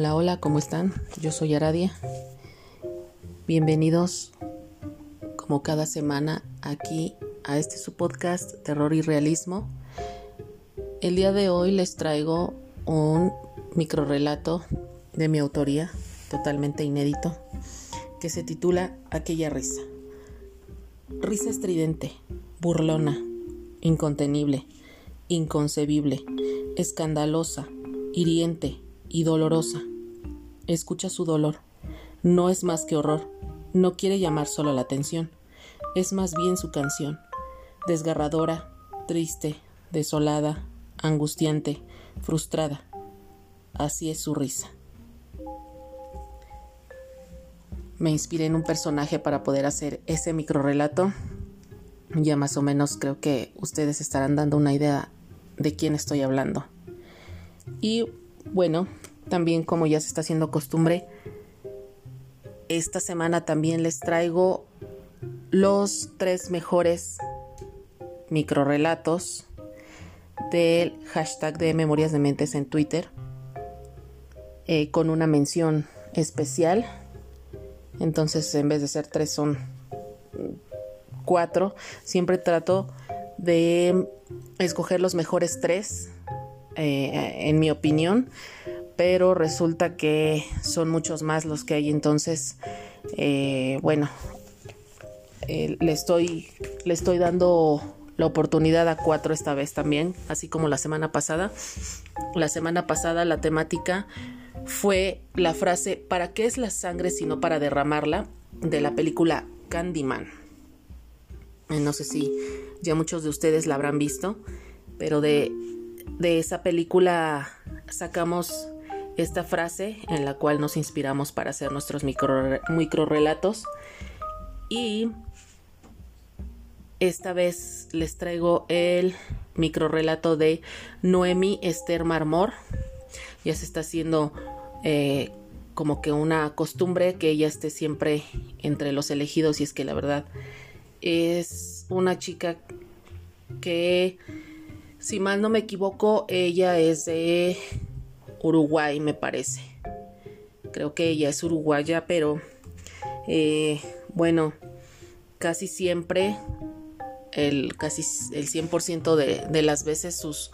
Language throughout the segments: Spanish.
Hola, hola, ¿cómo están? Yo soy Aradia. Bienvenidos, como cada semana, aquí a este su podcast Terror y Realismo. El día de hoy les traigo un microrelato de mi autoría, totalmente inédito, que se titula Aquella risa. Risa estridente, burlona, incontenible, inconcebible, escandalosa, hiriente y dolorosa. Escucha su dolor. No es más que horror. No quiere llamar solo la atención. Es más bien su canción. Desgarradora, triste, desolada, angustiante, frustrada. Así es su risa. Me inspiré en un personaje para poder hacer ese microrelato. Ya más o menos creo que ustedes estarán dando una idea de quién estoy hablando. Y bueno, también como ya se está haciendo costumbre, esta semana también les traigo los tres mejores microrelatos del hashtag de Memorias de Mentes en Twitter eh, con una mención especial. Entonces, en vez de ser tres, son cuatro. Siempre trato de escoger los mejores tres eh, en mi opinión, pero resulta que son muchos más los que hay, entonces, eh, bueno, eh, le, estoy, le estoy dando la oportunidad a cuatro esta vez también, así como la semana pasada. La semana pasada la temática fue la frase ¿para qué es la sangre sino para derramarla? de la película Candyman. No sé si ya muchos de ustedes la habrán visto, pero de de esa película sacamos esta frase en la cual nos inspiramos para hacer nuestros micro, relatos y esta vez les traigo el micro relato de Noemi Esther Marmor. Ya se está haciendo eh, como que una costumbre que ella esté siempre entre los elegidos y es que la verdad es una chica que si mal no me equivoco, ella es de Uruguay, me parece. Creo que ella es uruguaya, pero eh, bueno, casi siempre, el, casi el 100% de, de las veces sus,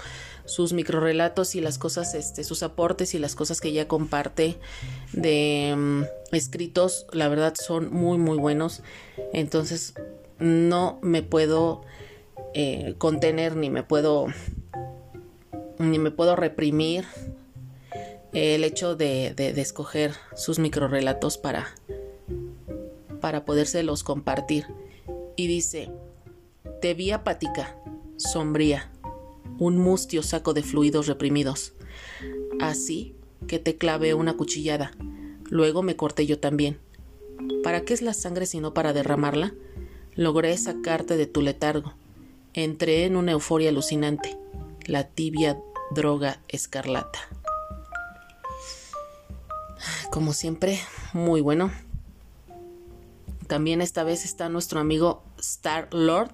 sus microrelatos y las cosas, este, sus aportes y las cosas que ella comparte de mm, escritos, la verdad son muy, muy buenos. Entonces, no me puedo eh, contener ni me puedo ni me puedo reprimir el hecho de, escoger sus microrelatos para para podérselos compartir. Y dice te vi apática sombría un mustio saco de fluidos reprimidos. Así que te clavé una cuchillada. Luego me corté yo también. ¿para qué es la sangre sino para derramarla? logré sacarte de tu letargo. Entré en una euforia alucinante, la tibia droga escarlata. Como siempre, muy bueno. También esta vez está nuestro amigo Star Lord.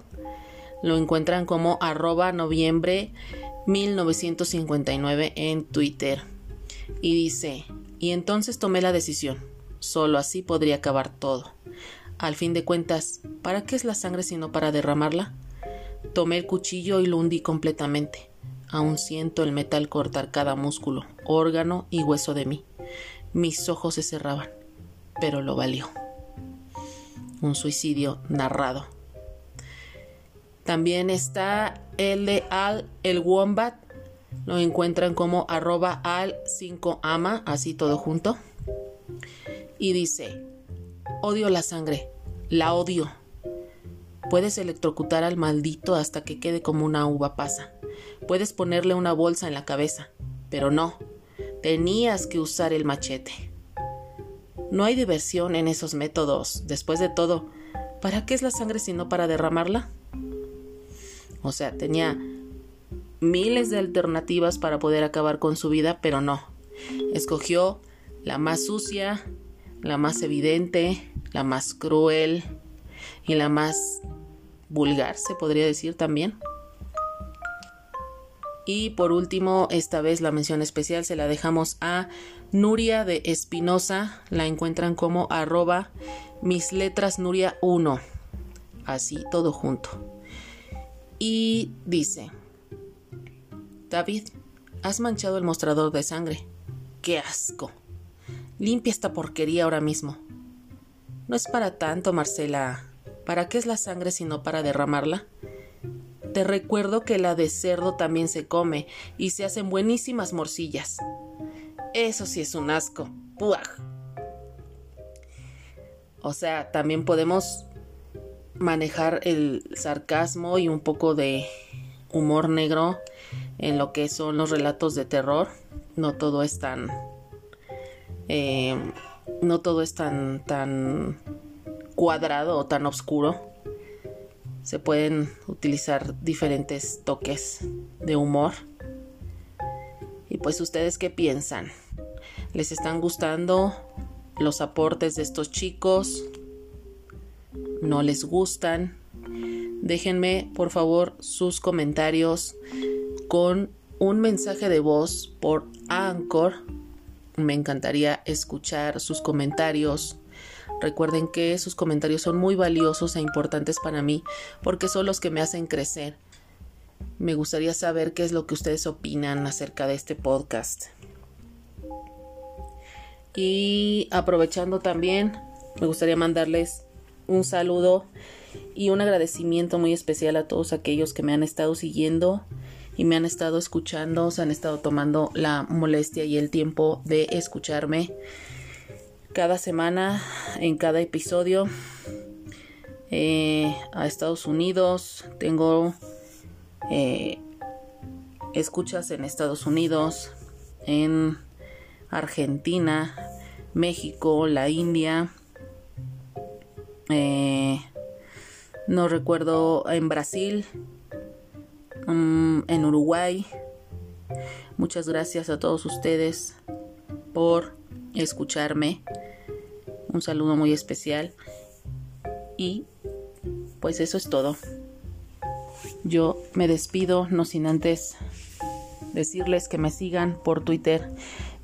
Lo encuentran como arroba noviembre 1959 en Twitter. Y dice, y entonces tomé la decisión. Solo así podría acabar todo. Al fin de cuentas, ¿para qué es la sangre sino para derramarla? Tomé el cuchillo y lo hundí completamente. Aún siento el metal cortar cada músculo, órgano y hueso de mí. Mis ojos se cerraban, pero lo valió. Un suicidio narrado. También está el de Al el Wombat. Lo encuentran como arroba al 5ama, así todo junto. Y dice, odio la sangre, la odio Puedes electrocutar al maldito hasta que quede como una uva pasa. Puedes ponerle una bolsa en la cabeza. Pero no, tenías que usar el machete. No hay diversión en esos métodos. Después de todo, ¿para qué es la sangre si no para derramarla? O sea, tenía miles de alternativas para poder acabar con su vida, pero no. Escogió la más sucia, la más evidente, la más cruel y la más vulgar, se podría decir también. Y por último, esta vez la mención especial se la dejamos a Nuria de Espinosa. La encuentran como arroba mis letras Nuria 1. Así todo junto. Y dice, David, has manchado el mostrador de sangre. ¡Qué asco! Limpia esta porquería ahora mismo. No es para tanto, Marcela. ¿Para qué es la sangre sino para derramarla? Te recuerdo que la de cerdo también se come y se hacen buenísimas morcillas. Eso sí es un asco. ¡Puaj! O sea, también podemos manejar el sarcasmo y un poco de humor negro en lo que son los relatos de terror. No todo es tan. Eh, no todo es tan, tan cuadrado o tan oscuro se pueden utilizar diferentes toques de humor. Y pues ustedes qué piensan? ¿Les están gustando los aportes de estos chicos? ¿No les gustan? Déjenme por favor sus comentarios con un mensaje de voz por Anchor. Me encantaría escuchar sus comentarios Recuerden que sus comentarios son muy valiosos e importantes para mí porque son los que me hacen crecer. Me gustaría saber qué es lo que ustedes opinan acerca de este podcast. Y aprovechando también, me gustaría mandarles un saludo y un agradecimiento muy especial a todos aquellos que me han estado siguiendo y me han estado escuchando, se han estado tomando la molestia y el tiempo de escucharme cada semana, en cada episodio, eh, a Estados Unidos. Tengo eh, escuchas en Estados Unidos, en Argentina, México, la India. Eh, no recuerdo en Brasil, mm, en Uruguay. Muchas gracias a todos ustedes por escucharme un saludo muy especial y pues eso es todo. Yo me despido, no sin antes decirles que me sigan por Twitter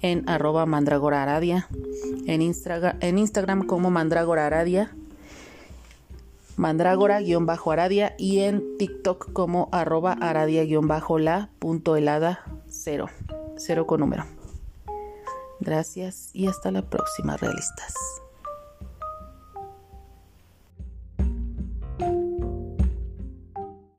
en arroba mandragora aradia, en, Instagram como mandragora aradia, mandragora-aradia y en TikTok como arroba aradia-la punto helada cero, cero con número. Gracias y hasta la próxima, realistas.